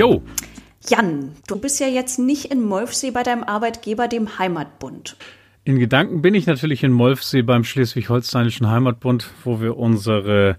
Jo. Jan, du bist ja jetzt nicht in Molfsee bei deinem Arbeitgeber, dem Heimatbund. In Gedanken bin ich natürlich in Molfsee beim Schleswig-Holsteinischen Heimatbund, wo wir unsere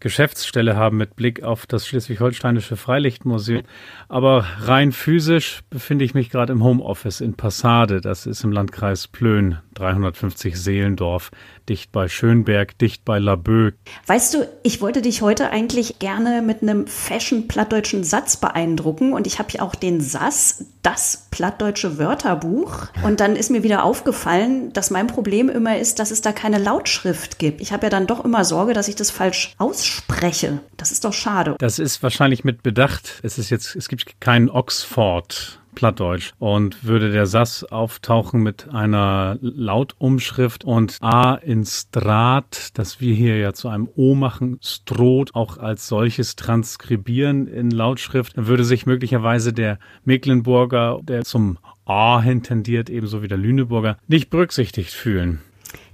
Geschäftsstelle haben mit Blick auf das Schleswig-Holsteinische Freilichtmuseum. Aber rein physisch befinde ich mich gerade im Homeoffice in Passade. Das ist im Landkreis Plön, 350 Seelendorf, dicht bei Schönberg, dicht bei Laboe. Weißt du, ich wollte dich heute eigentlich gerne mit einem fashion-plattdeutschen Satz beeindrucken und ich habe hier auch den Sass, das plattdeutsche Wörterbuch. Und dann ist mir wieder aufgefallen, dass mein Problem immer ist, dass es da keine Lautschrift gibt. Ich habe ja dann doch immer Sorge, dass ich das falsch ausspreche spreche. Das ist doch schade. Das ist wahrscheinlich mit Bedacht. Es ist jetzt, es gibt keinen Oxford. Plattdeutsch. Und würde der Sass auftauchen mit einer Lautumschrift und A in Strat, das wir hier ja zu einem O machen, Stroht auch als solches transkribieren in Lautschrift, dann würde sich möglicherweise der Mecklenburger, der zum A hin tendiert, ebenso wie der Lüneburger, nicht berücksichtigt fühlen.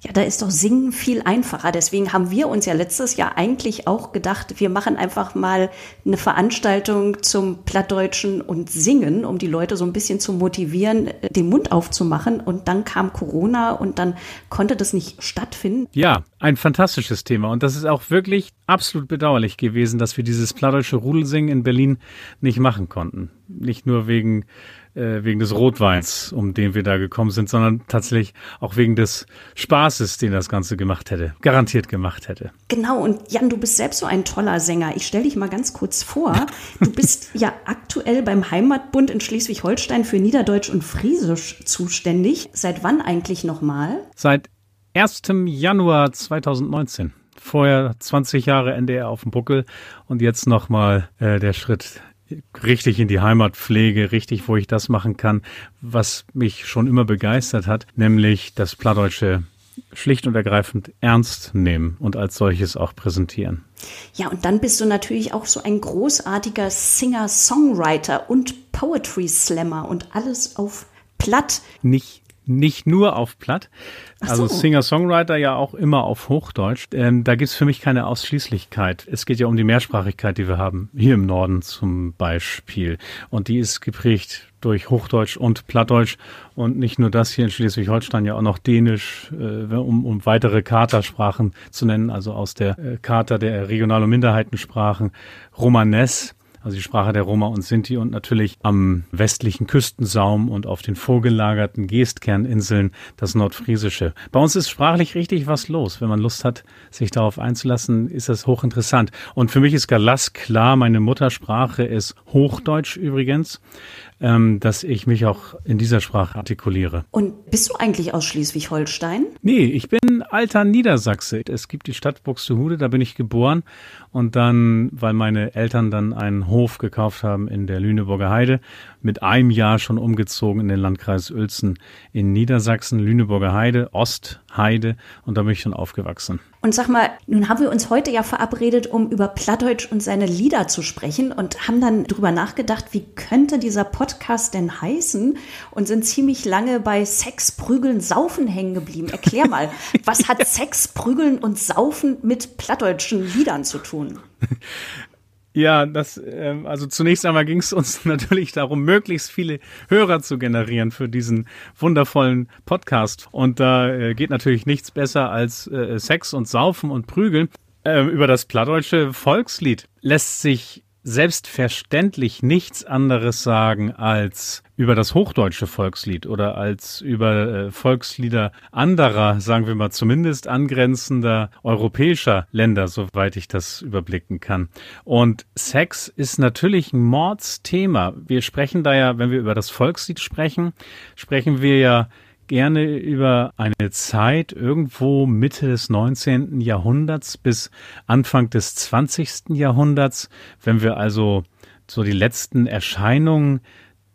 Ja, da ist doch Singen viel einfacher. Deswegen haben wir uns ja letztes Jahr eigentlich auch gedacht, wir machen einfach mal eine Veranstaltung zum Plattdeutschen und Singen, um die Leute so ein bisschen zu motivieren, den Mund aufzumachen. Und dann kam Corona und dann konnte das nicht stattfinden. Ja, ein fantastisches Thema. Und das ist auch wirklich absolut bedauerlich gewesen, dass wir dieses plattdeutsche Rudelsingen in Berlin nicht machen konnten. Nicht nur wegen äh, wegen des Rotweins, um den wir da gekommen sind, sondern tatsächlich auch wegen des Spaßes, den das Ganze gemacht hätte, garantiert gemacht hätte. Genau, und Jan, du bist selbst so ein toller Sänger. Ich stelle dich mal ganz kurz vor. Du bist ja aktuell beim Heimatbund in Schleswig-Holstein für Niederdeutsch und Friesisch zuständig. Seit wann eigentlich nochmal? Seit 1. Januar 2019 vorher 20 Jahre NDR auf dem Buckel und jetzt nochmal äh, der Schritt richtig in die Heimatpflege, richtig, wo ich das machen kann, was mich schon immer begeistert hat, nämlich das Plattdeutsche schlicht und ergreifend ernst nehmen und als solches auch präsentieren. Ja, und dann bist du natürlich auch so ein großartiger Singer-Songwriter und Poetry Slammer und alles auf Platt. Nicht nicht nur auf Platt. Also so. Singer-Songwriter ja auch immer auf Hochdeutsch. Ähm, da gibt's für mich keine Ausschließlichkeit. Es geht ja um die Mehrsprachigkeit, die wir haben. Hier im Norden zum Beispiel. Und die ist geprägt durch Hochdeutsch und Plattdeutsch. Und nicht nur das hier in Schleswig-Holstein, ja auch noch Dänisch, äh, um, um weitere Katersprachen zu nennen, also aus der äh, Charta der Regional- und Minderheitensprachen. Romanes also die Sprache der Roma und Sinti und natürlich am westlichen Küstensaum und auf den vorgelagerten Geestkerninseln das Nordfriesische. Bei uns ist sprachlich richtig was los. Wenn man Lust hat, sich darauf einzulassen, ist das hochinteressant. Und für mich ist Galas klar, meine Muttersprache ist Hochdeutsch übrigens ähm, dass ich mich auch in dieser Sprache artikuliere. Und bist du eigentlich aus Schleswig-Holstein? Nee, ich bin alter Niedersachse. Es gibt die Stadt Buxtehude, da bin ich geboren. Und dann, weil meine Eltern dann einen Hof gekauft haben in der Lüneburger Heide, mit einem Jahr schon umgezogen in den Landkreis Uelzen in Niedersachsen, Lüneburger Heide, Ostheide. Und da bin ich schon aufgewachsen. Und sag mal, nun haben wir uns heute ja verabredet, um über Plattdeutsch und seine Lieder zu sprechen und haben dann drüber nachgedacht, wie könnte dieser Podcast denn heißen und sind ziemlich lange bei Sex, Prügeln, Saufen hängen geblieben. Erklär mal, was hat Sex, Prügeln und Saufen mit plattdeutschen Liedern zu tun? Ja, das, ähm, also zunächst einmal ging es uns natürlich darum, möglichst viele Hörer zu generieren für diesen wundervollen Podcast. Und da äh, geht natürlich nichts besser als äh, Sex und Saufen und Prügeln. Ähm, über das plattdeutsche Volkslied lässt sich selbstverständlich nichts anderes sagen als über das hochdeutsche Volkslied oder als über äh, Volkslieder anderer, sagen wir mal zumindest angrenzender europäischer Länder, soweit ich das überblicken kann. Und Sex ist natürlich ein Mordsthema. Wir sprechen da ja, wenn wir über das Volkslied sprechen, sprechen wir ja gerne über eine Zeit irgendwo Mitte des 19. Jahrhunderts bis Anfang des 20. Jahrhunderts, wenn wir also so die letzten Erscheinungen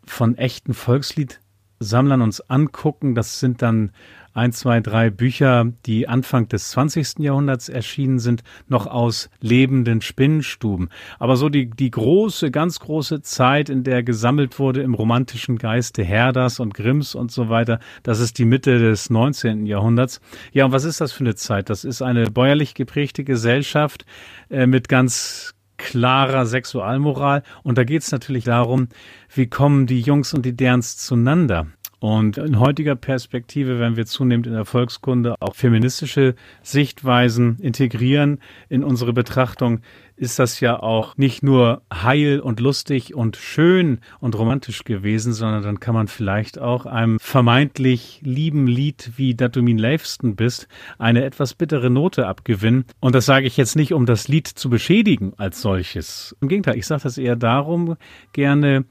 von echten Volksliedsammlern uns angucken, das sind dann ein, zwei, drei Bücher, die Anfang des 20. Jahrhunderts erschienen sind, noch aus lebenden Spinnenstuben. Aber so die, die große, ganz große Zeit, in der gesammelt wurde im romantischen Geiste Herders und Grimms und so weiter, das ist die Mitte des 19. Jahrhunderts. Ja, und was ist das für eine Zeit? Das ist eine bäuerlich geprägte Gesellschaft äh, mit ganz klarer Sexualmoral. Und da geht es natürlich darum, wie kommen die Jungs und die Derns zueinander. Und in heutiger Perspektive, wenn wir zunehmend in der Volkskunde auch feministische Sichtweisen integrieren in unsere Betrachtung, ist das ja auch nicht nur heil und lustig und schön und romantisch gewesen, sondern dann kann man vielleicht auch einem vermeintlich lieben Lied wie Dat du min leifsten bist eine etwas bittere Note abgewinnen. Und das sage ich jetzt nicht, um das Lied zu beschädigen als solches. Im Gegenteil, ich sage das eher darum gerne,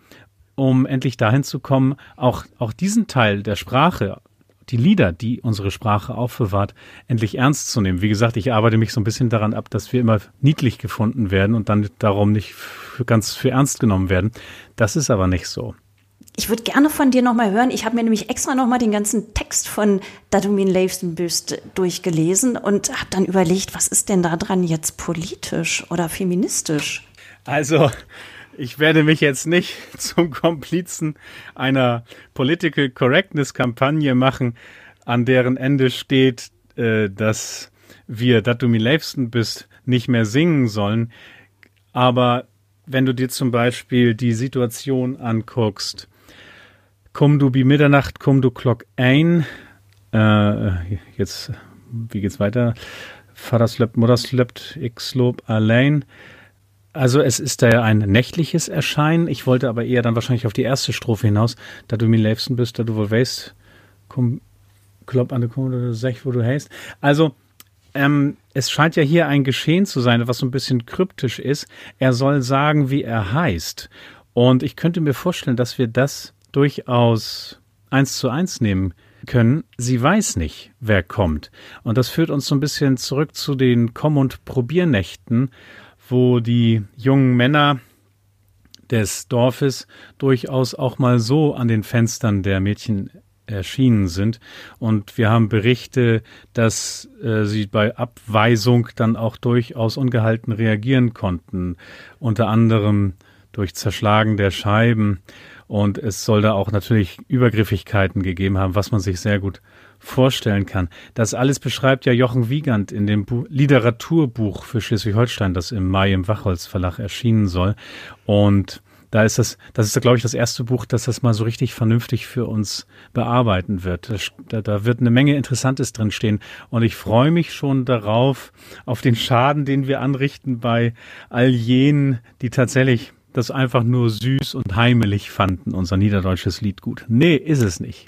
um endlich dahin zu kommen, auch, auch diesen Teil der Sprache, die Lieder, die unsere Sprache aufbewahrt, endlich ernst zu nehmen. Wie gesagt, ich arbeite mich so ein bisschen daran ab, dass wir immer niedlich gefunden werden und dann darum nicht für, ganz für ernst genommen werden. Das ist aber nicht so. Ich würde gerne von dir nochmal hören. Ich habe mir nämlich extra nochmal den ganzen Text von Dadumin Leifsenbüst durchgelesen und habe dann überlegt, was ist denn da dran jetzt politisch oder feministisch? Also, ich werde mich jetzt nicht zum Komplizen einer Political Correctness Kampagne machen, an deren Ende steht, äh, dass wir, dass du mir liebsten bist, nicht mehr singen sollen. Aber wenn du dir zum Beispiel die Situation anguckst, komm du bi Mitternacht, komm du Glock ein, äh, jetzt, wie geht's weiter? Vater slöpt, Mutter slöpt, ich slob allein. Also es ist da ja ein nächtliches Erscheinen. Ich wollte aber eher dann wahrscheinlich auf die erste Strophe hinaus, da du mir liebsten bist, da du wohl weißt, komm, klopp an der Kunde, sech, wo du heißt. Also ähm, es scheint ja hier ein Geschehen zu sein, was so ein bisschen kryptisch ist. Er soll sagen, wie er heißt. Und ich könnte mir vorstellen, dass wir das durchaus eins zu eins nehmen können. Sie weiß nicht, wer kommt. Und das führt uns so ein bisschen zurück zu den Komm- und Probiernächten wo die jungen Männer des Dorfes durchaus auch mal so an den Fenstern der Mädchen erschienen sind. Und wir haben Berichte, dass äh, sie bei Abweisung dann auch durchaus ungehalten reagieren konnten, unter anderem durch Zerschlagen der Scheiben. Und es soll da auch natürlich Übergriffigkeiten gegeben haben, was man sich sehr gut vorstellen kann. Das alles beschreibt ja Jochen Wiegand in dem Bu Literaturbuch für Schleswig-Holstein, das im Mai im Wachholz Verlag erschienen soll. Und da ist das, das ist, glaube ich, das erste Buch, das das mal so richtig vernünftig für uns bearbeiten wird. Da, da wird eine Menge Interessantes drin stehen. Und ich freue mich schon darauf, auf den Schaden, den wir anrichten bei all jenen, die tatsächlich das einfach nur süß und heimelig fanden, unser niederdeutsches Liedgut. Nee, ist es nicht.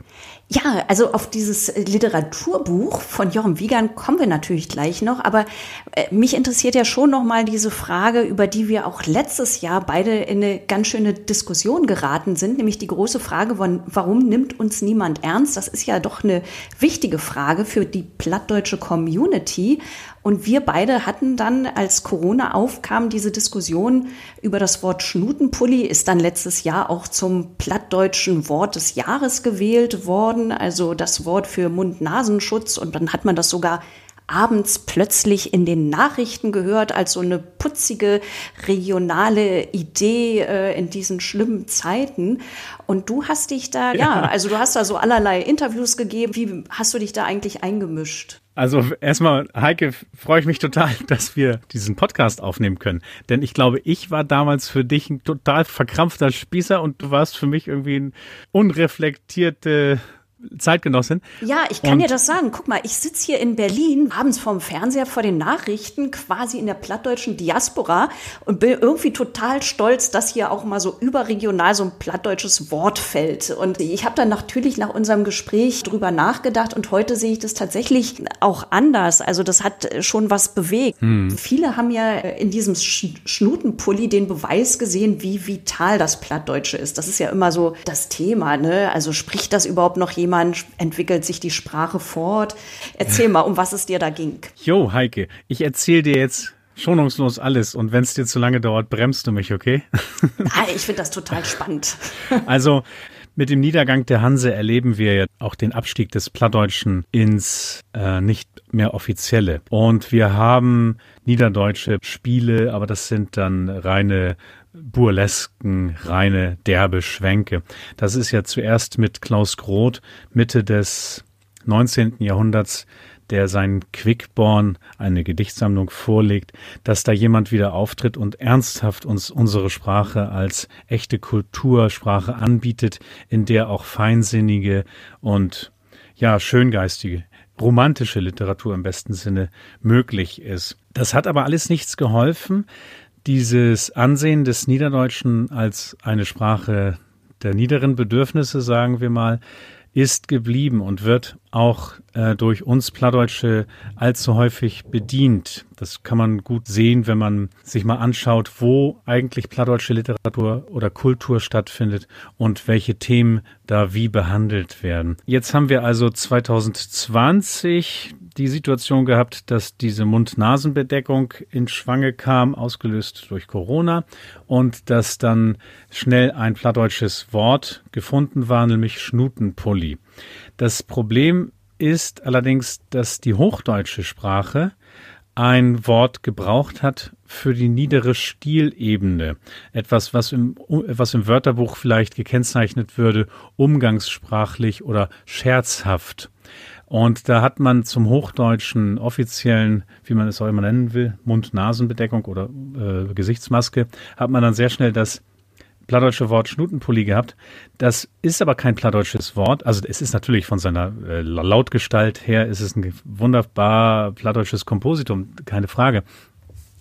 Ja, also auf dieses Literaturbuch von Jochen Wiegand kommen wir natürlich gleich noch, aber äh, mich interessiert ja schon nochmal diese Frage, über die wir auch letztes Jahr beide in eine ganz schöne Diskussion geraten sind, nämlich die große Frage, warum nimmt uns niemand ernst? Das ist ja doch eine wichtige Frage für die plattdeutsche Community. Und wir beide hatten dann, als Corona aufkam, diese Diskussion über das Wort Schnutenpulli, ist dann letztes Jahr auch zum plattdeutschen Wort des Jahres gewählt worden, also das Wort für Mund-Nasenschutz. Und dann hat man das sogar abends plötzlich in den Nachrichten gehört als so eine putzige regionale Idee äh, in diesen schlimmen Zeiten. Und du hast dich da, ja. ja, also du hast da so allerlei Interviews gegeben. Wie hast du dich da eigentlich eingemischt? Also erstmal, Heike, freue ich mich total, dass wir diesen Podcast aufnehmen können. Denn ich glaube, ich war damals für dich ein total verkrampfter Spießer und du warst für mich irgendwie ein unreflektierte Zeitgenossin. Ja, ich kann und dir das sagen. Guck mal, ich sitze hier in Berlin, abends vorm Fernseher vor den Nachrichten, quasi in der plattdeutschen Diaspora und bin irgendwie total stolz, dass hier auch mal so überregional so ein plattdeutsches Wort fällt. Und ich habe dann natürlich nach unserem Gespräch drüber nachgedacht und heute sehe ich das tatsächlich auch anders. Also das hat schon was bewegt. Hm. Viele haben ja in diesem Schnutenpulli den Beweis gesehen, wie vital das Plattdeutsche ist. Das ist ja immer so das Thema. Ne? Also spricht das überhaupt noch jemand? Man entwickelt sich die Sprache fort. Erzähl mal, um was es dir da ging. Jo, Heike, ich erzähle dir jetzt schonungslos alles und wenn es dir zu lange dauert, bremst du mich, okay? Ah, ich finde das total spannend. Also mit dem Niedergang der Hanse erleben wir ja auch den Abstieg des Plattdeutschen ins äh, nicht mehr offizielle. Und wir haben niederdeutsche Spiele, aber das sind dann reine burlesken, reine, derbe Schwänke. Das ist ja zuerst mit Klaus Groth Mitte des 19. Jahrhunderts der sein Quickborn, eine Gedichtsammlung vorlegt, dass da jemand wieder auftritt und ernsthaft uns unsere Sprache als echte Kultursprache anbietet, in der auch feinsinnige und ja, schöngeistige romantische Literatur im besten Sinne möglich ist. Das hat aber alles nichts geholfen. Dieses Ansehen des Niederdeutschen als eine Sprache der niederen Bedürfnisse, sagen wir mal, ist geblieben und wird auch äh, durch uns Plattdeutsche allzu häufig bedient. Das kann man gut sehen, wenn man sich mal anschaut, wo eigentlich plattdeutsche Literatur oder Kultur stattfindet und welche Themen da wie behandelt werden. Jetzt haben wir also 2020 die Situation gehabt, dass diese Mund-Nasen-Bedeckung in Schwange kam, ausgelöst durch Corona und dass dann schnell ein plattdeutsches Wort gefunden war, nämlich Schnutenpulli. Das Problem ist allerdings, dass die hochdeutsche Sprache ein Wort gebraucht hat für die niedere Stilebene. Etwas, was im, was im Wörterbuch vielleicht gekennzeichnet würde, umgangssprachlich oder scherzhaft. Und da hat man zum hochdeutschen offiziellen, wie man es auch immer nennen will, Mund-Nasen-Bedeckung oder äh, Gesichtsmaske, hat man dann sehr schnell das plattdeutsche Wort Schnutenpulli gehabt. Das ist aber kein plattdeutsches Wort. Also es ist natürlich von seiner äh, Lautgestalt her, ist es ein wunderbar plattdeutsches Kompositum, keine Frage.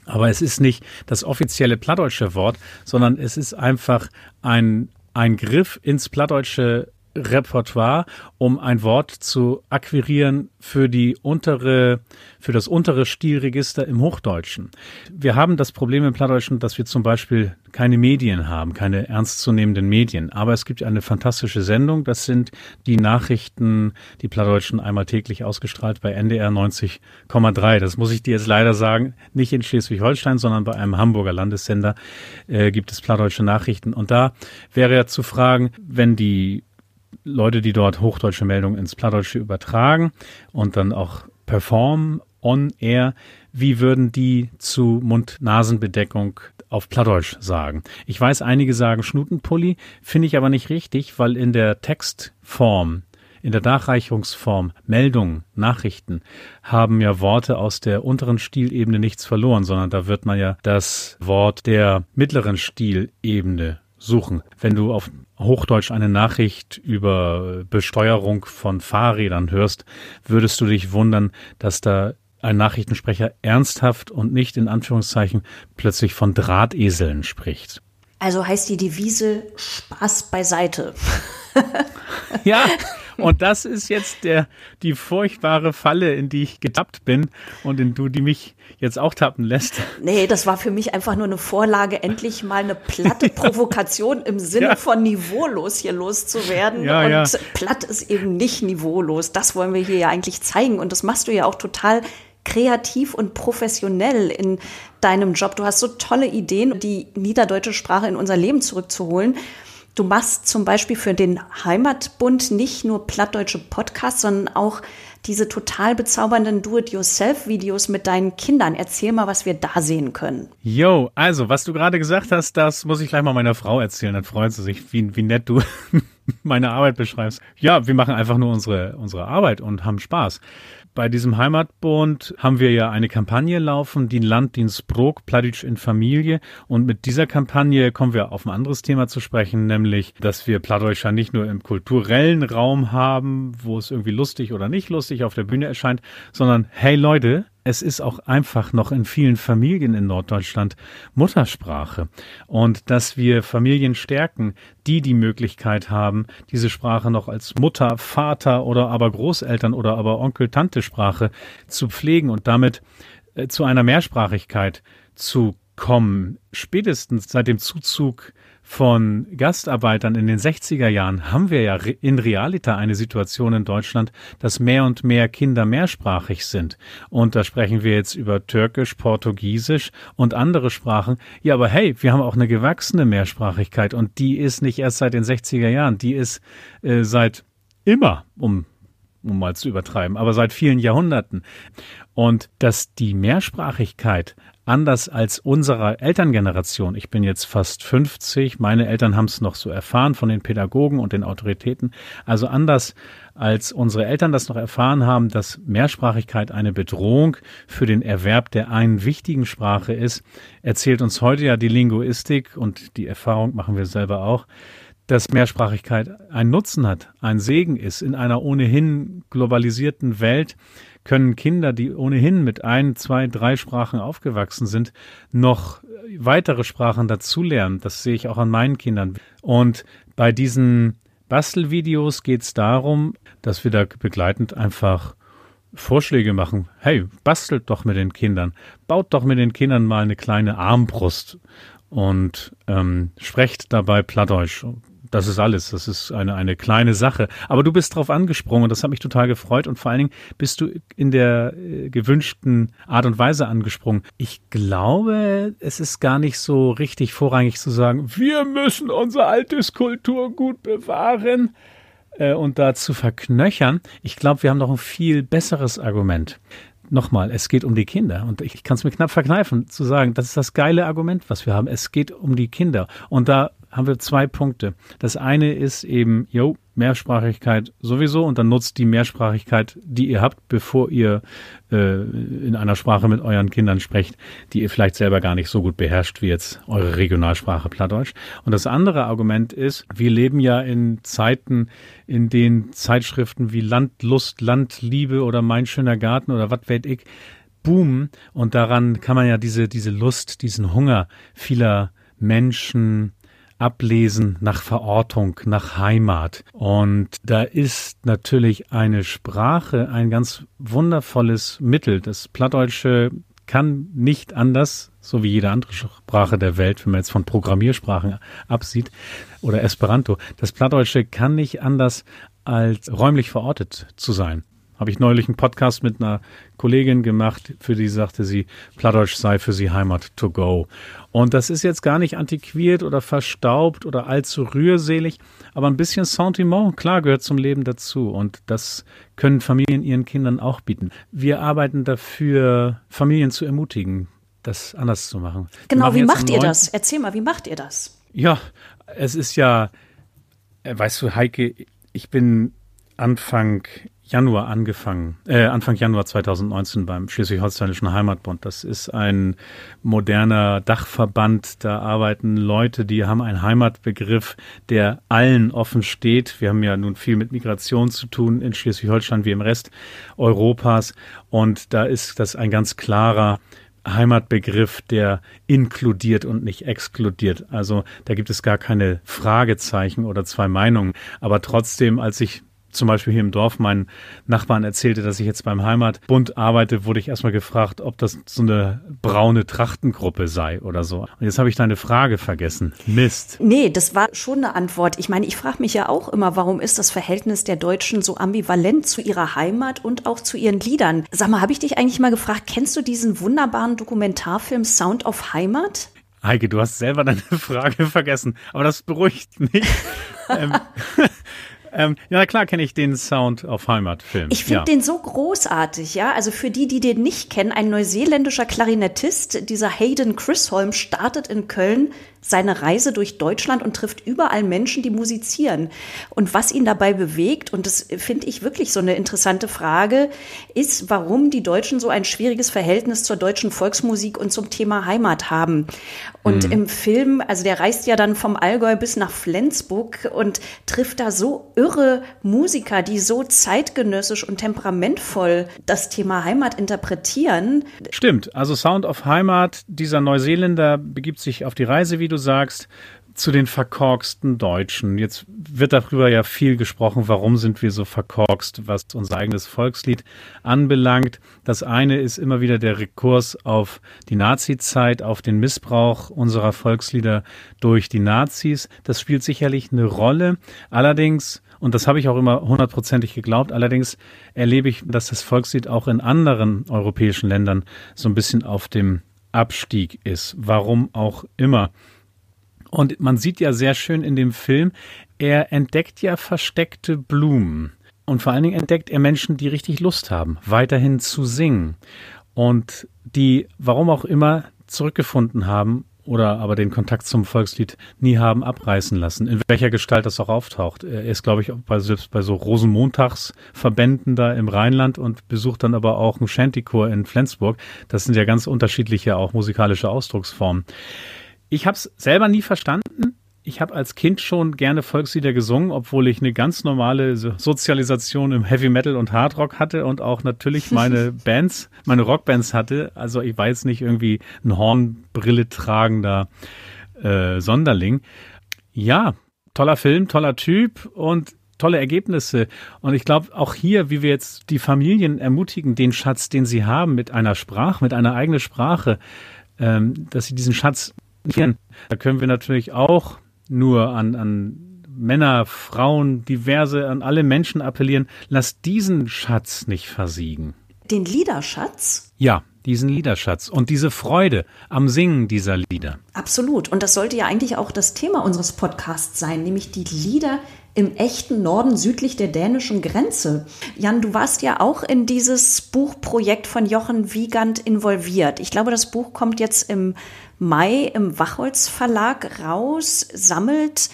Aber es ist nicht das offizielle plattdeutsche Wort, sondern es ist einfach ein, ein Griff ins plattdeutsche Repertoire, um ein Wort zu akquirieren für die untere, für das untere Stilregister im Hochdeutschen. Wir haben das Problem im Plattdeutschen, dass wir zum Beispiel keine Medien haben, keine ernstzunehmenden Medien. Aber es gibt eine fantastische Sendung. Das sind die Nachrichten, die Plattdeutschen einmal täglich ausgestrahlt bei NDR 90,3. Das muss ich dir jetzt leider sagen. Nicht in Schleswig-Holstein, sondern bei einem Hamburger Landessender äh, gibt es Plattdeutsche Nachrichten. Und da wäre ja zu fragen, wenn die Leute, die dort hochdeutsche Meldungen ins Plattdeutsche übertragen und dann auch performen on air, wie würden die zu Mund-Nasen-Bedeckung auf Plattdeutsch sagen? Ich weiß, einige sagen Schnutenpulli, finde ich aber nicht richtig, weil in der Textform in der Nachreichungsform Meldungen, Nachrichten haben ja Worte aus der unteren Stilebene nichts verloren, sondern da wird man ja das Wort der mittleren Stilebene suchen. Wenn du auf Hochdeutsch eine Nachricht über Besteuerung von Fahrrädern hörst, würdest du dich wundern, dass da ein Nachrichtensprecher ernsthaft und nicht in Anführungszeichen plötzlich von Drahteseln spricht. Also heißt die Devise Spaß beiseite. ja, und das ist jetzt der, die furchtbare Falle, in die ich getappt bin und in du, die mich jetzt auch tappen lässt. Nee, das war für mich einfach nur eine Vorlage, endlich mal eine platte Provokation im Sinne ja. von niveaulos hier loszuwerden. Ja, und ja. platt ist eben nicht niveaulos. Das wollen wir hier ja eigentlich zeigen. Und das machst du ja auch total kreativ und professionell in deinem Job. Du hast so tolle Ideen, die niederdeutsche Sprache in unser Leben zurückzuholen. Du machst zum Beispiel für den Heimatbund nicht nur plattdeutsche Podcasts, sondern auch diese total bezaubernden Do-it-yourself-Videos mit deinen Kindern. Erzähl mal, was wir da sehen können. Yo, also, was du gerade gesagt hast, das muss ich gleich mal meiner Frau erzählen. Dann freut sie sich, wie, wie nett du meine Arbeit beschreibst. Ja, wir machen einfach nur unsere, unsere Arbeit und haben Spaß. Bei diesem Heimatbund haben wir ja eine Kampagne laufen, die Landdienst Brok, Pladic in Familie. Und mit dieser Kampagne kommen wir auf ein anderes Thema zu sprechen, nämlich, dass wir Plattdeutscher nicht nur im kulturellen Raum haben, wo es irgendwie lustig oder nicht lustig auf der Bühne erscheint, sondern, hey Leute, es ist auch einfach noch in vielen Familien in Norddeutschland Muttersprache. Und dass wir Familien stärken, die die Möglichkeit haben, diese Sprache noch als Mutter, Vater oder aber Großeltern oder aber Onkel, Tante Sprache zu pflegen und damit äh, zu einer Mehrsprachigkeit zu kommen. Spätestens seit dem Zuzug von Gastarbeitern in den 60er Jahren haben wir ja in Realita eine Situation in Deutschland, dass mehr und mehr Kinder mehrsprachig sind. Und da sprechen wir jetzt über Türkisch, Portugiesisch und andere Sprachen. Ja, aber hey, wir haben auch eine gewachsene Mehrsprachigkeit und die ist nicht erst seit den 60er Jahren, die ist äh, seit immer, um um mal zu übertreiben, aber seit vielen Jahrhunderten. Und dass die Mehrsprachigkeit anders als unserer Elterngeneration. Ich bin jetzt fast 50, meine Eltern haben es noch so erfahren von den Pädagogen und den Autoritäten. Also anders als unsere Eltern das noch erfahren haben, dass Mehrsprachigkeit eine Bedrohung für den Erwerb der einen wichtigen Sprache ist, erzählt uns heute ja die Linguistik und die Erfahrung machen wir selber auch, dass Mehrsprachigkeit einen Nutzen hat, ein Segen ist. In einer ohnehin globalisierten Welt können Kinder, die ohnehin mit ein, zwei, drei Sprachen aufgewachsen sind, noch weitere Sprachen dazulernen. Das sehe ich auch an meinen Kindern. Und bei diesen Bastelvideos geht es darum, dass wir da begleitend einfach Vorschläge machen. Hey, bastelt doch mit den Kindern, baut doch mit den Kindern mal eine kleine Armbrust und ähm, sprecht dabei Plattdeutsch das ist alles. Das ist eine, eine kleine Sache. Aber du bist drauf angesprungen das hat mich total gefreut. Und vor allen Dingen bist du in der äh, gewünschten Art und Weise angesprungen. Ich glaube, es ist gar nicht so richtig vorrangig zu sagen, wir müssen unser altes Kulturgut bewahren äh, und dazu verknöchern. Ich glaube, wir haben noch ein viel besseres Argument nochmal, es geht um die Kinder. Und ich kann es mir knapp verkneifen, zu sagen, das ist das geile Argument, was wir haben. Es geht um die Kinder. Und da haben wir zwei Punkte. Das eine ist eben, jo, Mehrsprachigkeit sowieso und dann nutzt die Mehrsprachigkeit, die ihr habt, bevor ihr äh, in einer Sprache mit euren Kindern sprecht, die ihr vielleicht selber gar nicht so gut beherrscht wie jetzt eure Regionalsprache Plattdeutsch. Und das andere Argument ist, wir leben ja in Zeiten, in denen Zeitschriften wie Landlust, Landliebe oder Mein schöner Garten oder was weiß ich boomen und daran kann man ja diese, diese Lust, diesen Hunger vieler Menschen ablesen nach Verortung, nach Heimat. Und da ist natürlich eine Sprache ein ganz wundervolles Mittel. Das Plattdeutsche kann nicht anders, so wie jede andere Sprache der Welt, wenn man jetzt von Programmiersprachen absieht, oder Esperanto. Das Plattdeutsche kann nicht anders als räumlich verortet zu sein. Habe ich neulich einen Podcast mit einer Kollegin gemacht, für die sagte sie, Plattdeutsch sei für sie Heimat to go. Und das ist jetzt gar nicht antiquiert oder verstaubt oder allzu rührselig, aber ein bisschen Sentiment, klar, gehört zum Leben dazu. Und das können Familien ihren Kindern auch bieten. Wir arbeiten dafür, Familien zu ermutigen, das anders zu machen. Genau, wie macht ihr das? Erzähl mal, wie macht ihr das? Ja, es ist ja, äh, weißt du, Heike, ich bin Anfang Januar angefangen, äh, Anfang Januar 2019 beim Schleswig-Holsteinischen Heimatbund. Das ist ein moderner Dachverband. Da arbeiten Leute, die haben einen Heimatbegriff, der allen offen steht. Wir haben ja nun viel mit Migration zu tun in Schleswig-Holstein wie im Rest Europas. Und da ist das ein ganz klarer Heimatbegriff, der inkludiert und nicht exkludiert. Also da gibt es gar keine Fragezeichen oder zwei Meinungen. Aber trotzdem, als ich zum Beispiel hier im Dorf meinen Nachbarn erzählte, dass ich jetzt beim Heimatbund arbeite, wurde ich erstmal gefragt, ob das so eine braune Trachtengruppe sei oder so. Und jetzt habe ich deine Frage vergessen. Mist. Nee, das war schon eine Antwort. Ich meine, ich frage mich ja auch immer, warum ist das Verhältnis der Deutschen so ambivalent zu ihrer Heimat und auch zu ihren Liedern? Sag mal, habe ich dich eigentlich mal gefragt, kennst du diesen wunderbaren Dokumentarfilm Sound of Heimat? Heike, du hast selber deine Frage vergessen, aber das beruhigt mich. ähm, ähm, ja, klar kenne ich den Sound auf Heimatfilm. Ich finde ja. den so großartig, ja. Also für die, die den nicht kennen, ein neuseeländischer Klarinettist, dieser Hayden Chrisholm, startet in Köln seine Reise durch Deutschland und trifft überall Menschen, die musizieren. Und was ihn dabei bewegt, und das finde ich wirklich so eine interessante Frage, ist, warum die Deutschen so ein schwieriges Verhältnis zur deutschen Volksmusik und zum Thema Heimat haben. Und mhm. im Film, also der reist ja dann vom Allgäu bis nach Flensburg und trifft da so irre Musiker, die so zeitgenössisch und temperamentvoll das Thema Heimat interpretieren. Stimmt, also Sound of Heimat, dieser Neuseeländer begibt sich auf die Reise, wie du sagst, zu den verkorksten Deutschen. Jetzt wird darüber ja viel gesprochen, warum sind wir so verkorkst, was unser eigenes Volkslied anbelangt. Das eine ist immer wieder der Rekurs auf die Nazizeit, auf den Missbrauch unserer Volkslieder durch die Nazis. Das spielt sicherlich eine Rolle. Allerdings und das habe ich auch immer hundertprozentig geglaubt. Allerdings erlebe ich, dass das Volkslied auch in anderen europäischen Ländern so ein bisschen auf dem Abstieg ist. Warum auch immer. Und man sieht ja sehr schön in dem Film, er entdeckt ja versteckte Blumen. Und vor allen Dingen entdeckt er Menschen, die richtig Lust haben, weiterhin zu singen und die, warum auch immer, zurückgefunden haben oder aber den Kontakt zum Volkslied nie haben abreißen lassen, in welcher Gestalt das auch auftaucht. Er ist, glaube ich, bei, selbst bei so Rosenmontagsverbänden da im Rheinland und besucht dann aber auch einen Shantychor in Flensburg. Das sind ja ganz unterschiedliche auch musikalische Ausdrucksformen. Ich habe es selber nie verstanden ich habe als Kind schon gerne Volkslieder gesungen, obwohl ich eine ganz normale Sozialisation im Heavy Metal und Hard Rock hatte und auch natürlich meine Bands, meine Rockbands hatte. Also ich war jetzt nicht irgendwie ein Hornbrille tragender äh, Sonderling. Ja, toller Film, toller Typ und tolle Ergebnisse. Und ich glaube, auch hier, wie wir jetzt die Familien ermutigen, den Schatz, den sie haben, mit einer Sprache, mit einer eigenen Sprache, ähm, dass sie diesen Schatz da können wir natürlich auch nur an, an Männer, Frauen, diverse, an alle Menschen appellieren, lass diesen Schatz nicht versiegen. Den Liederschatz? Ja, diesen Liederschatz und diese Freude am Singen dieser Lieder. Absolut. Und das sollte ja eigentlich auch das Thema unseres Podcasts sein, nämlich die Lieder im echten Norden südlich der dänischen Grenze. Jan, du warst ja auch in dieses Buchprojekt von Jochen Wiegand involviert. Ich glaube, das Buch kommt jetzt im Mai im Wachholz Verlag raus, sammelt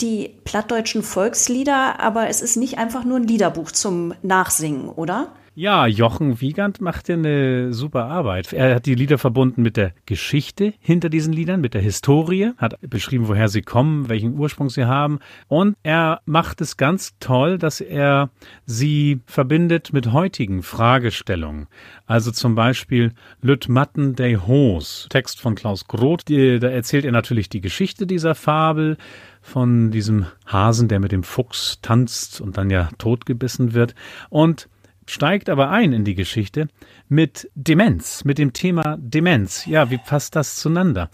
die plattdeutschen Volkslieder, aber es ist nicht einfach nur ein Liederbuch zum Nachsingen, oder? Ja, Jochen Wiegand macht ja eine super Arbeit. Er hat die Lieder verbunden mit der Geschichte hinter diesen Liedern, mit der Historie, hat beschrieben, woher sie kommen, welchen Ursprung sie haben. Und er macht es ganz toll, dass er sie verbindet mit heutigen Fragestellungen. Also zum Beispiel Lüt Matten de Hoos, Text von Klaus Groth. Da erzählt er natürlich die Geschichte dieser Fabel von diesem Hasen, der mit dem Fuchs tanzt und dann ja totgebissen wird. Und steigt aber ein in die Geschichte mit Demenz, mit dem Thema Demenz. Ja, wie passt das zueinander?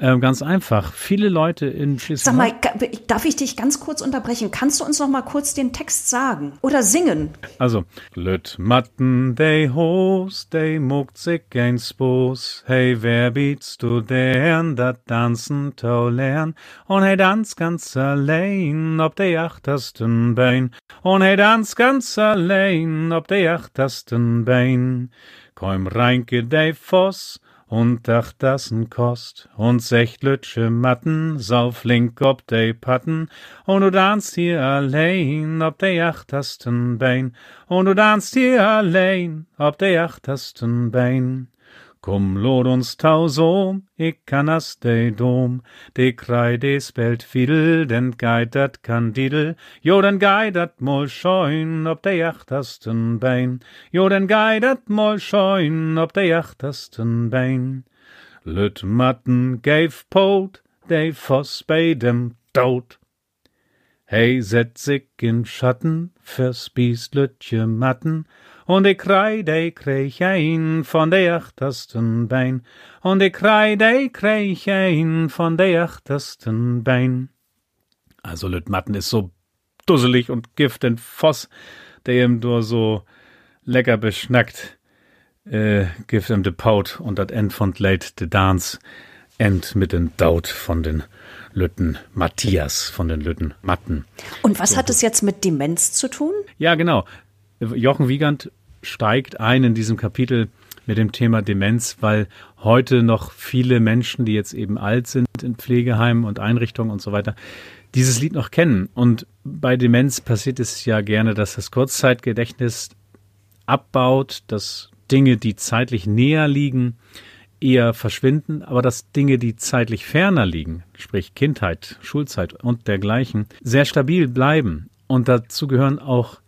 Ähm, ganz einfach. Viele Leute in Schleswig. Sag mal, darf ich dich ganz kurz unterbrechen? Kannst du uns noch mal kurz den Text sagen oder singen? Also, Lüt matten de hos, de muckt sich ein Spos. Hey, wer bietst du deren, dat Tanzen to lern? Und hey, dans ganz allein, ob de achtersten Bein. Und hey, dans ganz allein, ob de achtersten Bein. Koim reinke de Foss, und achtassen kost und secht lütsche Matten, sau flink ob de Patten, und du danst hier allein ob de achtasten Bein, und du danst hier allein ob de achtasten Bein. Komm, lod uns tausom, ik kann as de Dom, de krei de spelt fiedel, den geit dat Kandidel, jo den geit dat mol scheun, ob de achtersten Bein, jo den geit dat mol scheun, ob de achtersten Bein. Lüt Matten gave Pot, de Voss bei dem Tod. Hey, setz sich in Schatten, verspießt Lütje Matten, und ich krei, de krieg ein von de achtersten Bein, und ich krei, de krieg ein von de achtersten Bein. Also Lütmatten ist so dusselig und Gift und Voss, der ihm nur so lecker beschnackt, äh, Gift ihm de Paut und dat End von Late de Dance, End mit den Daut von den Lütten Matthias, von den Lütten Matten. Und was so. hat es jetzt mit Demenz zu tun? Ja, genau. Jochen Wiegand steigt ein in diesem Kapitel mit dem Thema Demenz, weil heute noch viele Menschen, die jetzt eben alt sind in Pflegeheimen und Einrichtungen und so weiter, dieses Lied noch kennen. Und bei Demenz passiert es ja gerne, dass das Kurzzeitgedächtnis abbaut, dass Dinge, die zeitlich näher liegen, eher verschwinden, aber dass Dinge, die zeitlich ferner liegen, sprich Kindheit, Schulzeit und dergleichen, sehr stabil bleiben. Und dazu gehören auch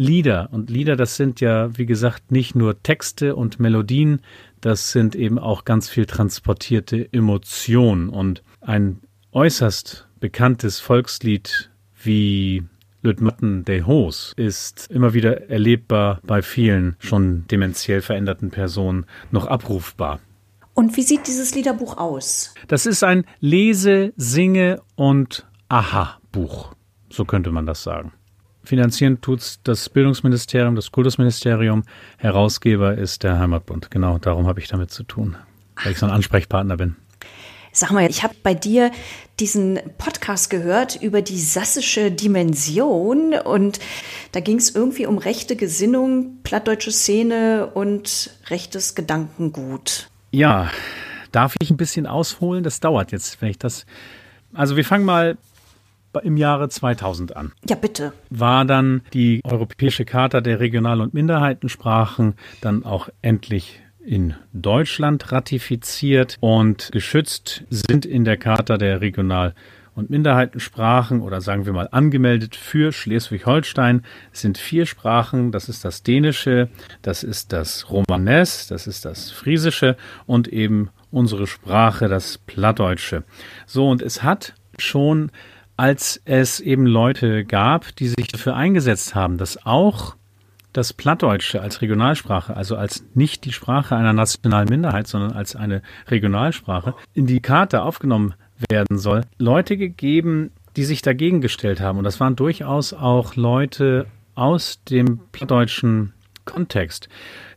Lieder. Und Lieder, das sind ja, wie gesagt, nicht nur Texte und Melodien, das sind eben auch ganz viel transportierte Emotionen. Und ein äußerst bekanntes Volkslied wie Lütmatten de Hoos ist immer wieder erlebbar bei vielen schon dementiell veränderten Personen noch abrufbar. Und wie sieht dieses Liederbuch aus? Das ist ein Lese-, Singe- und Aha-Buch. So könnte man das sagen. Finanzieren tut das Bildungsministerium, das Kultusministerium. Herausgeber ist der Heimatbund. Genau, darum habe ich damit zu tun, weil ich so ein Ansprechpartner bin. Sag mal, ich habe bei dir diesen Podcast gehört über die sassische Dimension und da ging es irgendwie um rechte Gesinnung, plattdeutsche Szene und rechtes Gedankengut. Ja, darf ich ein bisschen ausholen? Das dauert jetzt, wenn ich das. Also wir fangen mal im Jahre 2000 an. Ja, bitte. War dann die Europäische Charta der Regional- und Minderheitensprachen dann auch endlich in Deutschland ratifiziert und geschützt sind in der Charta der Regional- und Minderheitensprachen oder sagen wir mal angemeldet für Schleswig-Holstein sind vier Sprachen. Das ist das Dänische, das ist das Romanes, das ist das Friesische und eben unsere Sprache, das Plattdeutsche. So, und es hat schon, als es eben Leute gab, die sich dafür eingesetzt haben, dass auch das Plattdeutsche als Regionalsprache, also als nicht die Sprache einer nationalen Minderheit, sondern als eine Regionalsprache, in die Karte aufgenommen werden soll, Leute gegeben, die sich dagegen gestellt haben. Und das waren durchaus auch Leute aus dem plattdeutschen Kontext.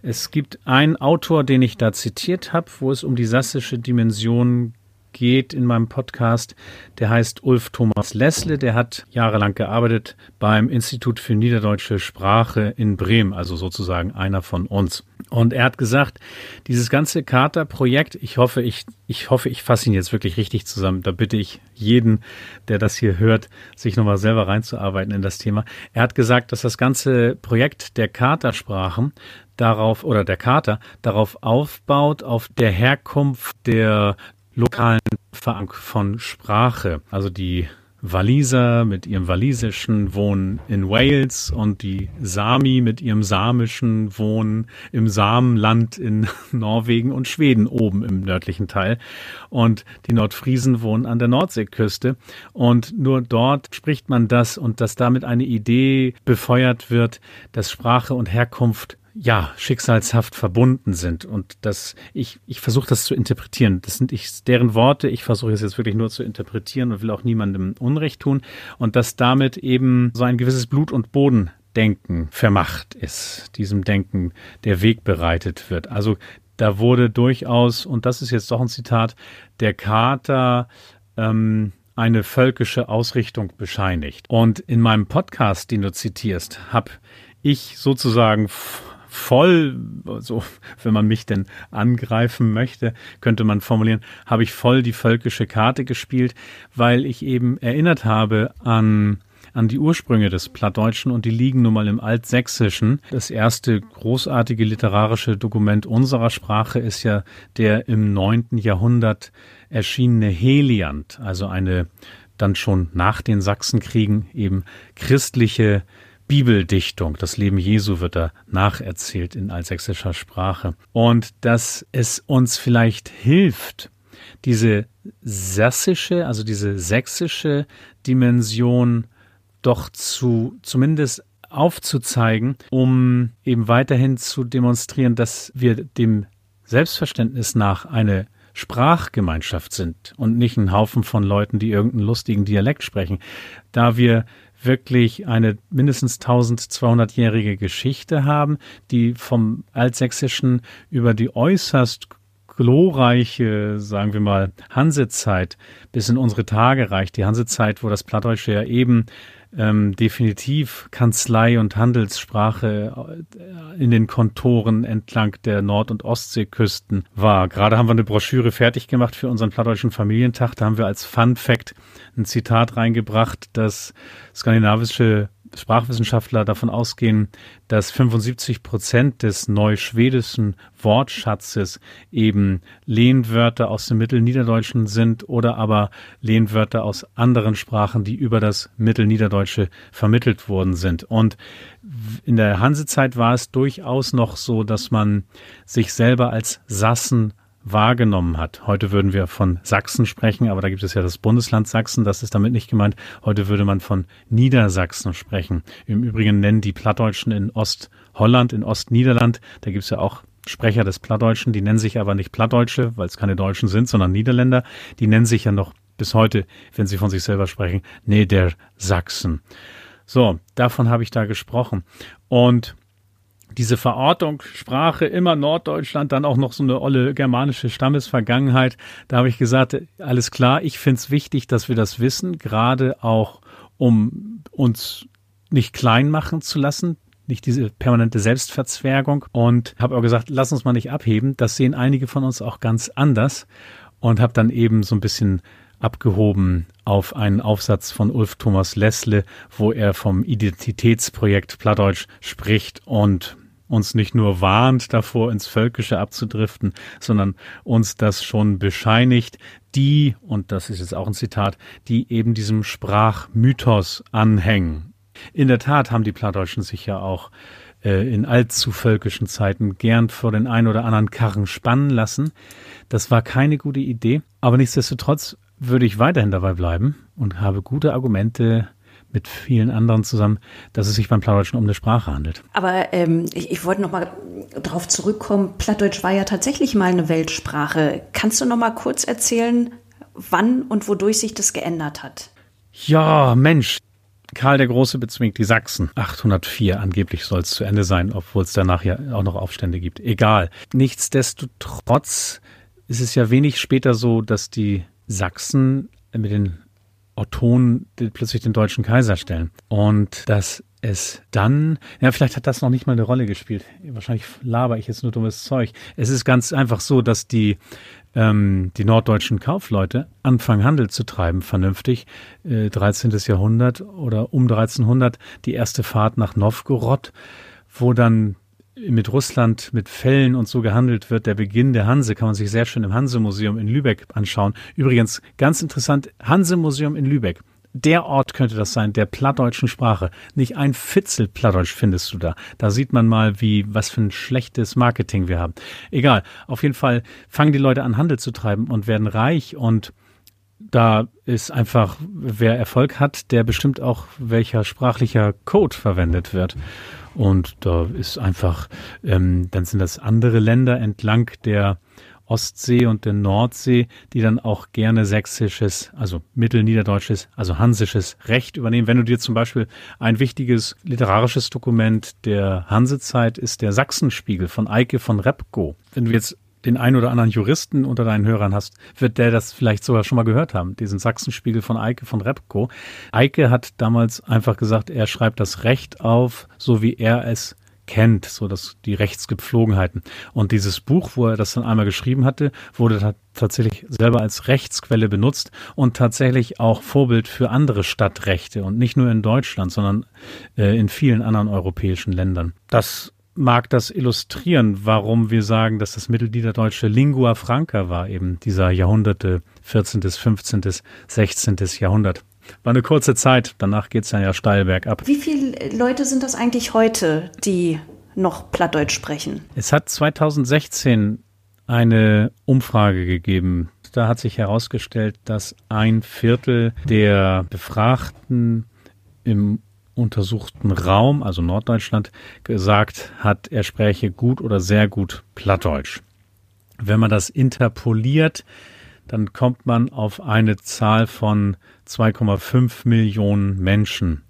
Es gibt einen Autor, den ich da zitiert habe, wo es um die sassische Dimension geht in meinem Podcast. Der heißt Ulf Thomas Lessle. Der hat jahrelang gearbeitet beim Institut für Niederdeutsche Sprache in Bremen, also sozusagen einer von uns. Und er hat gesagt, dieses ganze Charta-Projekt, ich hoffe, ich, ich hoffe, ich fasse ihn jetzt wirklich richtig zusammen. Da bitte ich jeden, der das hier hört, sich nochmal selber reinzuarbeiten in das Thema. Er hat gesagt, dass das ganze Projekt der Charta-Sprachen darauf oder der Charta darauf aufbaut, auf der Herkunft der lokalen Verankerung von Sprache. Also die Waliser mit ihrem Walisischen wohnen in Wales und die Sami mit ihrem Samischen wohnen im Samenland in Norwegen und Schweden oben im nördlichen Teil. Und die Nordfriesen wohnen an der Nordseeküste. Und nur dort spricht man das und dass damit eine Idee befeuert wird, dass Sprache und Herkunft ja, schicksalshaft verbunden sind. Und das, ich, ich versuche das zu interpretieren. Das sind ich, deren Worte. Ich versuche es jetzt wirklich nur zu interpretieren und will auch niemandem Unrecht tun. Und dass damit eben so ein gewisses Blut- und Bodendenken vermacht ist, diesem Denken der Weg bereitet wird. Also da wurde durchaus, und das ist jetzt doch ein Zitat, der Kater ähm, eine völkische Ausrichtung bescheinigt. Und in meinem Podcast, den du zitierst, habe ich sozusagen voll, so wenn man mich denn angreifen möchte, könnte man formulieren, habe ich voll die völkische Karte gespielt, weil ich eben erinnert habe an an die Ursprünge des Plattdeutschen und die liegen nun mal im Altsächsischen. Das erste großartige literarische Dokument unserer Sprache ist ja der im neunten Jahrhundert erschienene Heliant, also eine dann schon nach den Sachsenkriegen eben christliche Bibeldichtung. Das Leben Jesu wird da nacherzählt in altsächsischer Sprache. Und dass es uns vielleicht hilft, diese sassische, also diese sächsische Dimension doch zu zumindest aufzuzeigen, um eben weiterhin zu demonstrieren, dass wir dem Selbstverständnis nach eine Sprachgemeinschaft sind und nicht ein Haufen von Leuten, die irgendeinen lustigen Dialekt sprechen. Da wir wirklich eine mindestens 1200-jährige Geschichte haben, die vom Altsächsischen über die äußerst glorreiche, sagen wir mal, Hansezeit bis in unsere Tage reicht. Die Hansezeit, wo das Plattdeutsche ja eben ähm, definitiv Kanzlei- und Handelssprache äh, in den Kontoren entlang der Nord- und Ostseeküsten war. Gerade haben wir eine Broschüre fertig gemacht für unseren Plattdeutschen Familientag. Da haben wir als Fun Fact ein Zitat reingebracht, dass skandinavische Sprachwissenschaftler davon ausgehen, dass 75 Prozent des neuschwedischen Wortschatzes eben Lehnwörter aus dem Mittelniederdeutschen sind oder aber Lehnwörter aus anderen Sprachen, die über das Mittelniederdeutsche vermittelt worden sind. Und in der Hansezeit war es durchaus noch so, dass man sich selber als Sassen wahrgenommen hat. Heute würden wir von Sachsen sprechen, aber da gibt es ja das Bundesland Sachsen, das ist damit nicht gemeint. Heute würde man von Niedersachsen sprechen. Im Übrigen nennen die Plattdeutschen in Ostholland, in Ostniederland, da gibt es ja auch Sprecher des Plattdeutschen, die nennen sich aber nicht Plattdeutsche, weil es keine Deutschen sind, sondern Niederländer. Die nennen sich ja noch bis heute, wenn sie von sich selber sprechen, nee, der Sachsen. So, davon habe ich da gesprochen. Und diese Verortung, Sprache, immer Norddeutschland, dann auch noch so eine olle germanische Stammesvergangenheit. Da habe ich gesagt, alles klar, ich finde es wichtig, dass wir das wissen, gerade auch um uns nicht klein machen zu lassen, nicht diese permanente Selbstverzwergung und habe auch gesagt, lass uns mal nicht abheben. Das sehen einige von uns auch ganz anders und habe dann eben so ein bisschen abgehoben auf einen Aufsatz von Ulf Thomas Lessle, wo er vom Identitätsprojekt Plattdeutsch spricht und uns nicht nur warnt davor, ins Völkische abzudriften, sondern uns das schon bescheinigt, die, und das ist jetzt auch ein Zitat, die eben diesem Sprachmythos anhängen. In der Tat haben die Plattdeutschen sich ja auch äh, in allzu völkischen Zeiten gern vor den ein oder anderen Karren spannen lassen. Das war keine gute Idee, aber nichtsdestotrotz würde ich weiterhin dabei bleiben und habe gute Argumente mit vielen anderen zusammen, dass es sich beim Plattdeutschen um eine Sprache handelt. Aber ähm, ich, ich wollte noch mal darauf zurückkommen. Plattdeutsch war ja tatsächlich mal eine Weltsprache. Kannst du noch mal kurz erzählen, wann und wodurch sich das geändert hat? Ja, Mensch, Karl der Große bezwingt die Sachsen. 804 angeblich soll es zu Ende sein, obwohl es danach ja auch noch Aufstände gibt. Egal. Nichtsdestotrotz ist es ja wenig später so, dass die Sachsen mit den Ottonen plötzlich den deutschen Kaiser stellen. Und dass es dann, ja, vielleicht hat das noch nicht mal eine Rolle gespielt. Wahrscheinlich laber ich jetzt nur dummes Zeug. Es ist ganz einfach so, dass die ähm, die norddeutschen Kaufleute anfangen Handel zu treiben, vernünftig, äh, 13. Jahrhundert oder um 1300 die erste Fahrt nach Novgorod, wo dann mit Russland mit Fällen und so gehandelt wird. Der Beginn der Hanse kann man sich sehr schön im Hanse-Museum in Lübeck anschauen. Übrigens, ganz interessant, Hanse-Museum in Lübeck der Ort könnte das sein, der plattdeutschen Sprache. Nicht ein Fitzel Plattdeutsch findest du da. Da sieht man mal, wie, was für ein schlechtes Marketing wir haben. Egal. Auf jeden Fall fangen die Leute an, Handel zu treiben und werden reich und da ist einfach, wer Erfolg hat, der bestimmt auch, welcher sprachlicher Code verwendet wird. Und da ist einfach, ähm, dann sind das andere Länder entlang der Ostsee und der Nordsee, die dann auch gerne sächsisches, also mittelniederdeutsches, also hansisches Recht übernehmen. Wenn du dir zum Beispiel ein wichtiges literarisches Dokument der Hansezeit ist der Sachsenspiegel von Eike von Repko. Wenn du jetzt den einen oder anderen Juristen unter deinen Hörern hast, wird der das vielleicht sogar schon mal gehört haben, diesen Sachsenspiegel von Eike von Repko. Eike hat damals einfach gesagt, er schreibt das Recht auf, so wie er es kennt, so dass die Rechtsgepflogenheiten. Und dieses Buch, wo er das dann einmal geschrieben hatte, wurde tatsächlich selber als Rechtsquelle benutzt und tatsächlich auch Vorbild für andere Stadtrechte und nicht nur in Deutschland, sondern äh, in vielen anderen europäischen Ländern. Das mag das illustrieren, warum wir sagen, dass das Mittelniederdeutsche Lingua Franca war, eben dieser Jahrhunderte, 14., 15., 16. Jahrhundert. War eine kurze Zeit, danach geht es dann ja steil bergab. Wie viele Leute sind das eigentlich heute, die noch Plattdeutsch sprechen? Es hat 2016 eine Umfrage gegeben. Da hat sich herausgestellt, dass ein Viertel der Befragten im untersuchten Raum, also Norddeutschland, gesagt hat, er spräche gut oder sehr gut Plattdeutsch. Wenn man das interpoliert, dann kommt man auf eine Zahl von 2,5 Millionen Menschen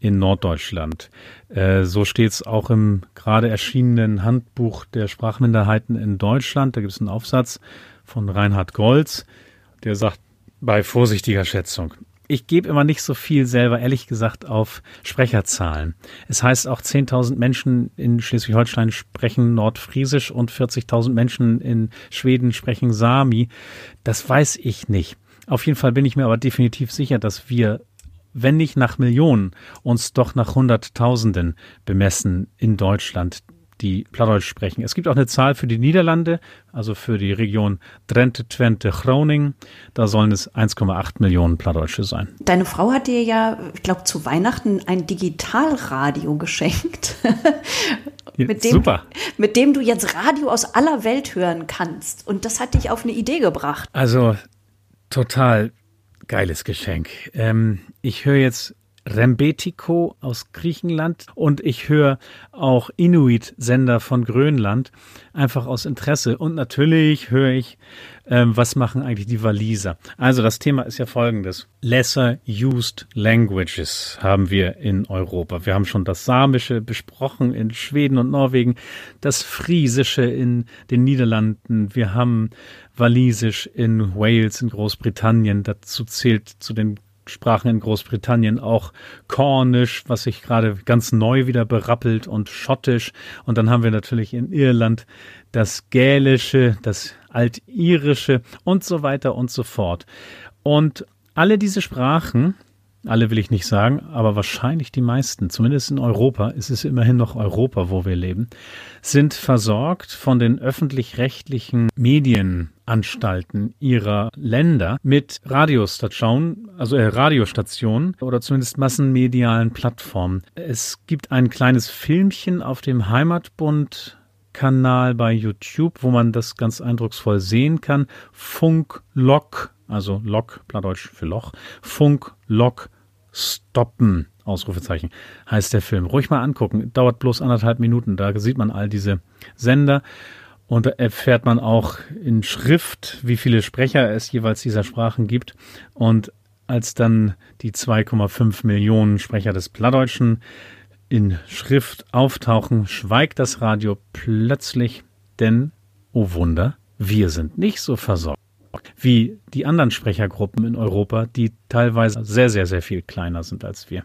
in Norddeutschland. Äh, so steht es auch im gerade erschienenen Handbuch der Sprachminderheiten in Deutschland. Da gibt es einen Aufsatz von Reinhard Golz, der sagt, bei vorsichtiger Schätzung ich gebe immer nicht so viel selber, ehrlich gesagt, auf Sprecherzahlen. Es heißt auch 10.000 Menschen in Schleswig-Holstein sprechen Nordfriesisch und 40.000 Menschen in Schweden sprechen Sami. Das weiß ich nicht. Auf jeden Fall bin ich mir aber definitiv sicher, dass wir wenn nicht nach Millionen, uns doch nach Hunderttausenden bemessen in Deutschland, die Plattdeutsch sprechen. Es gibt auch eine Zahl für die Niederlande, also für die Region Drenthe, Twente, Groningen. Da sollen es 1,8 Millionen Plattdeutsche sein. Deine Frau hat dir ja, ich glaube, zu Weihnachten ein Digitalradio geschenkt. mit dem, Super. Mit dem du jetzt Radio aus aller Welt hören kannst. Und das hat dich auf eine Idee gebracht. Also total geiles Geschenk. Ähm, ich höre jetzt Rembetiko aus Griechenland und ich höre auch Inuit-Sender von Grönland, einfach aus Interesse. Und natürlich höre ich, ähm, was machen eigentlich die Waliser. Also das Thema ist ja folgendes. Lesser Used Languages haben wir in Europa. Wir haben schon das Samische besprochen in Schweden und Norwegen, das Friesische in den Niederlanden. Wir haben Walisisch in Wales, in Großbritannien. Dazu zählt zu den Sprachen in Großbritannien auch Cornisch, was sich gerade ganz neu wieder berappelt und Schottisch. Und dann haben wir natürlich in Irland das Gälische, das Altirische und so weiter und so fort. Und alle diese Sprachen alle will ich nicht sagen, aber wahrscheinlich die meisten, zumindest in Europa, es ist immerhin noch Europa, wo wir leben, sind versorgt von den öffentlich-rechtlichen Medienanstalten ihrer Länder mit Radiostationen, also äh, Radiostationen oder zumindest massenmedialen Plattformen. Es gibt ein kleines Filmchen auf dem Heimatbund Kanal bei YouTube, wo man das ganz eindrucksvoll sehen kann. Funklok also Lok, Plattdeutsch für Loch, Funk, Lok, Stoppen, Ausrufezeichen, heißt der Film. Ruhig mal angucken, dauert bloß anderthalb Minuten, da sieht man all diese Sender und da erfährt man auch in Schrift, wie viele Sprecher es jeweils dieser Sprachen gibt und als dann die 2,5 Millionen Sprecher des Plattdeutschen in Schrift auftauchen, schweigt das Radio plötzlich, denn, oh Wunder, wir sind nicht so versorgt wie die anderen Sprechergruppen in Europa, die teilweise sehr, sehr, sehr viel kleiner sind als wir.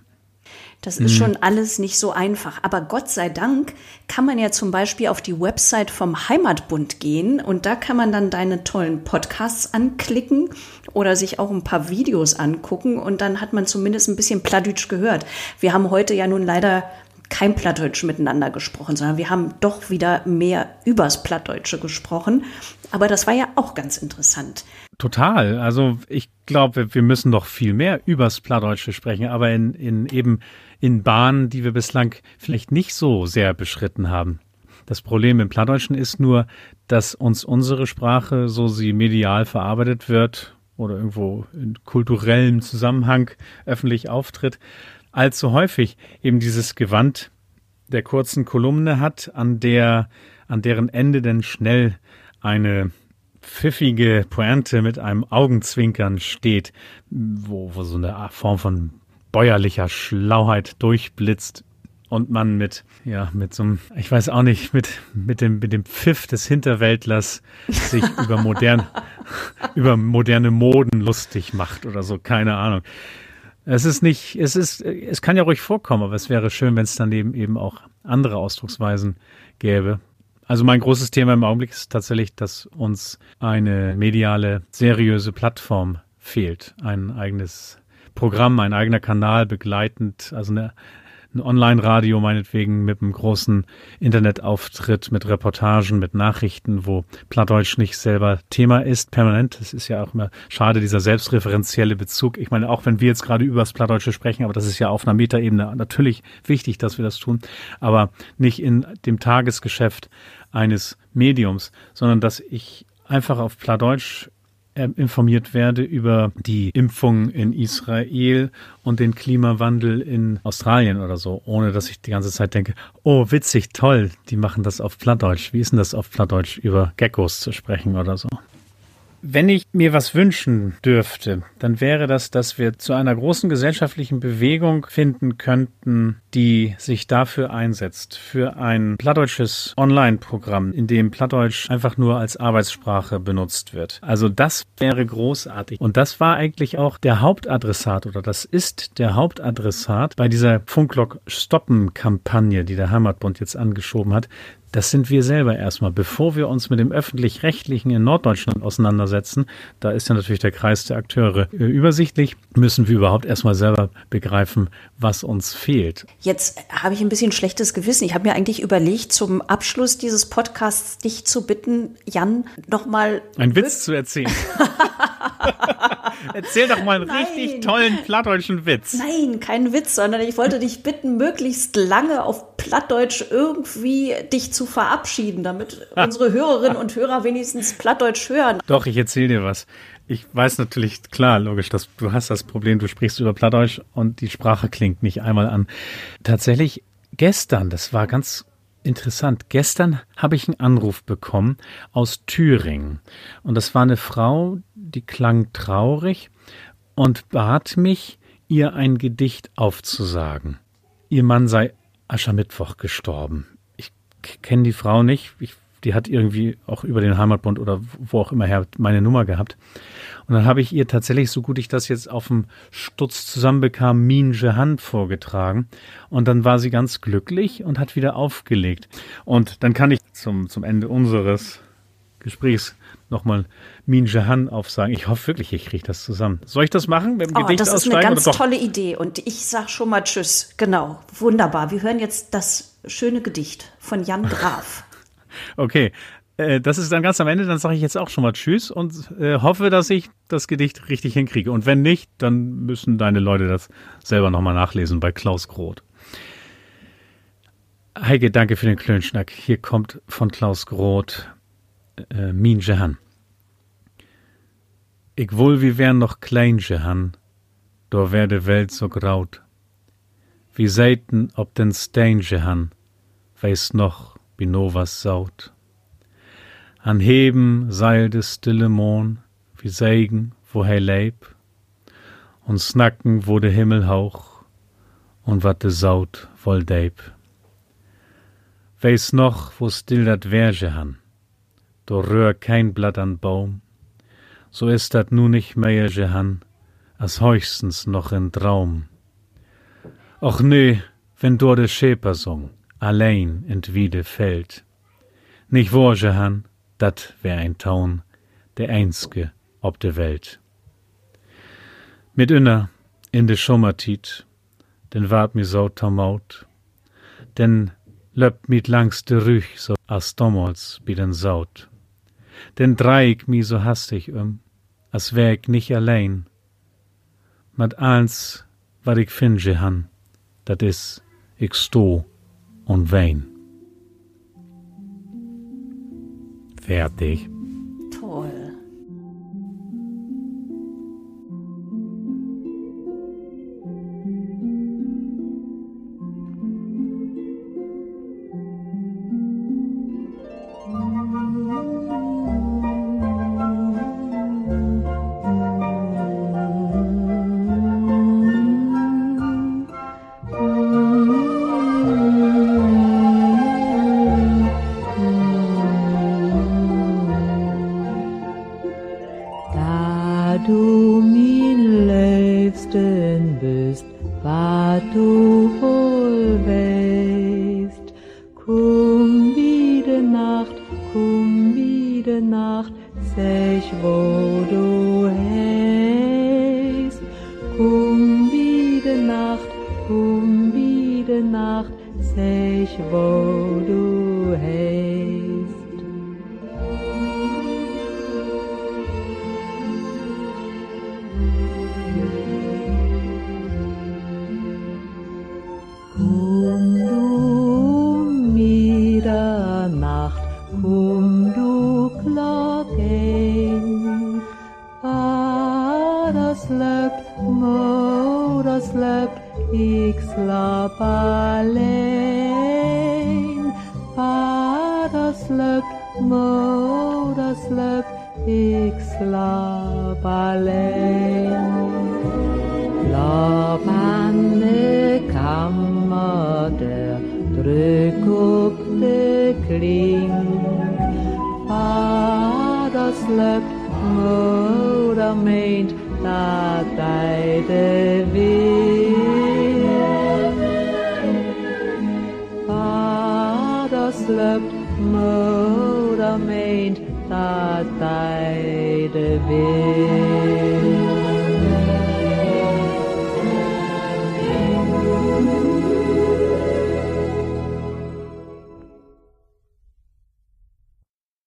Das ist schon alles nicht so einfach. Aber Gott sei Dank kann man ja zum Beispiel auf die Website vom Heimatbund gehen und da kann man dann deine tollen Podcasts anklicken oder sich auch ein paar Videos angucken und dann hat man zumindest ein bisschen Plattdeutsch gehört. Wir haben heute ja nun leider kein Plattdeutsch miteinander gesprochen, sondern wir haben doch wieder mehr übers Plattdeutsche gesprochen. Aber das war ja auch ganz interessant. Total. Also ich glaube, wir müssen doch viel mehr übers Plattdeutsche sprechen, aber in, in eben in Bahnen, die wir bislang vielleicht nicht so sehr beschritten haben. Das Problem im Plattdeutschen ist nur, dass uns unsere Sprache, so sie medial verarbeitet wird oder irgendwo in kulturellem Zusammenhang öffentlich auftritt, allzu häufig eben dieses Gewand der kurzen Kolumne hat, an der, an deren Ende denn schnell eine pfiffige Pointe mit einem Augenzwinkern steht, wo, wo so eine Form von bäuerlicher Schlauheit durchblitzt und man mit, ja, mit so einem, ich weiß auch nicht, mit, mit dem, mit dem Pfiff des Hinterwäldlers sich über modern, über moderne Moden lustig macht oder so, keine Ahnung. Es ist nicht, es ist, es kann ja ruhig vorkommen, aber es wäre schön, wenn es dann eben eben auch andere Ausdrucksweisen gäbe. Also mein großes Thema im Augenblick ist tatsächlich, dass uns eine mediale, seriöse Plattform fehlt. Ein eigenes Programm, ein eigener Kanal begleitend, also eine, ein Online-Radio meinetwegen mit einem großen Internetauftritt, mit Reportagen, mit Nachrichten, wo Plattdeutsch nicht selber Thema ist, permanent. Das ist ja auch immer schade, dieser selbstreferenzielle Bezug. Ich meine, auch wenn wir jetzt gerade über das Plattdeutsche sprechen, aber das ist ja auf einer Metaebene natürlich wichtig, dass wir das tun, aber nicht in dem Tagesgeschäft eines Mediums, sondern dass ich einfach auf Plattdeutsch informiert werde über die Impfung in Israel und den Klimawandel in Australien oder so, ohne dass ich die ganze Zeit denke, oh, witzig, toll, die machen das auf Plattdeutsch. Wie ist denn das auf Plattdeutsch über Geckos zu sprechen oder so? Wenn ich mir was wünschen dürfte, dann wäre das, dass wir zu einer großen gesellschaftlichen Bewegung finden könnten, die sich dafür einsetzt, für ein plattdeutsches Online-Programm, in dem Plattdeutsch einfach nur als Arbeitssprache benutzt wird. Also das wäre großartig. Und das war eigentlich auch der Hauptadressat oder das ist der Hauptadressat bei dieser Funklock-Stoppen-Kampagne, die der Heimatbund jetzt angeschoben hat. Das sind wir selber erstmal. Bevor wir uns mit dem öffentlich-rechtlichen in Norddeutschland auseinandersetzen, da ist ja natürlich der Kreis der Akteure äh, übersichtlich, müssen wir überhaupt erstmal selber begreifen, was uns fehlt. Jetzt habe ich ein bisschen schlechtes Gewissen. Ich habe mir eigentlich überlegt, zum Abschluss dieses Podcasts dich zu bitten, Jan, nochmal. Einen Witz zu erzählen. Erzähl doch mal einen Nein. richtig tollen plattdeutschen Witz. Nein, kein Witz, sondern ich wollte dich bitten, möglichst lange auf Plattdeutsch irgendwie dich zu verabschieden, damit unsere Hörerinnen und Hörer wenigstens Plattdeutsch hören. Doch, ich erzähle dir was. Ich weiß natürlich, klar, logisch, dass du hast das Problem, du sprichst über Plattdeutsch und die Sprache klingt nicht einmal an. Tatsächlich gestern, das war ganz interessant. Gestern habe ich einen Anruf bekommen aus Thüringen. Und das war eine Frau, die klang traurig und bat mich, ihr ein Gedicht aufzusagen. Ihr Mann sei Aschermittwoch gestorben. Ich kenne die Frau nicht. Ich die hat irgendwie auch über den Heimatbund oder wo auch immer her meine Nummer gehabt. Und dann habe ich ihr tatsächlich, so gut ich das jetzt auf dem Stutz zusammenbekam, Min Jehan vorgetragen. Und dann war sie ganz glücklich und hat wieder aufgelegt. Und dann kann ich zum, zum Ende unseres Gesprächs nochmal Min Jahan aufsagen. Ich hoffe wirklich, ich kriege das zusammen. Soll ich das machen? Mit dem oh, Gedicht das ist eine ganz tolle Idee. Und ich sage schon mal Tschüss. Genau. Wunderbar. Wir hören jetzt das schöne Gedicht von Jan Graf. Okay. Äh, das ist dann ganz am Ende, dann sage ich jetzt auch schon mal Tschüss und äh, hoffe, dass ich das Gedicht richtig hinkriege. Und wenn nicht, dann müssen deine Leute das selber nochmal nachlesen bei Klaus Groth. Heike, danke für den Klönschnack. Hier kommt von Klaus Groth äh, Min Jehan. Ich wohl wie wär noch klein Jehan, do wär de Welt so graut. Wie seiten ob den Stein Jehan, weiß noch, Binovas Saut. An Heben seil de stille Mohn, wie Segen, wo he leib, und snacken, wo de Himmel hauch, und wat de Saut woll deib. Weis noch, wo still dat Werge han, do rühr kein Blatt an Baum, so ist dat nu nicht mehr han, as höchstens noch in Traum. Och nö, wenn dor de Schäper sung, allein entwiede fällt. Nicht worge han, dat wär ein Taun, der einzge ob de Welt. Mit inner in de Schummertit, denn wart mi so tamaut, denn löppt mit langs de Rüch so as dommals bi den Saut. Denn dreig mi so hastig um, as wär ich nicht allein. Mat eins, wat ich finge han, dat is, ich sto und wein. Fertig. um wie de nacht, zeg wo du heen. la baleine, pataslup, motaslup, ik la baleine. La panne de kammerdeur, druk op de klink. Vaderslup, moeder meent dat hij de wind. Partei de Bir.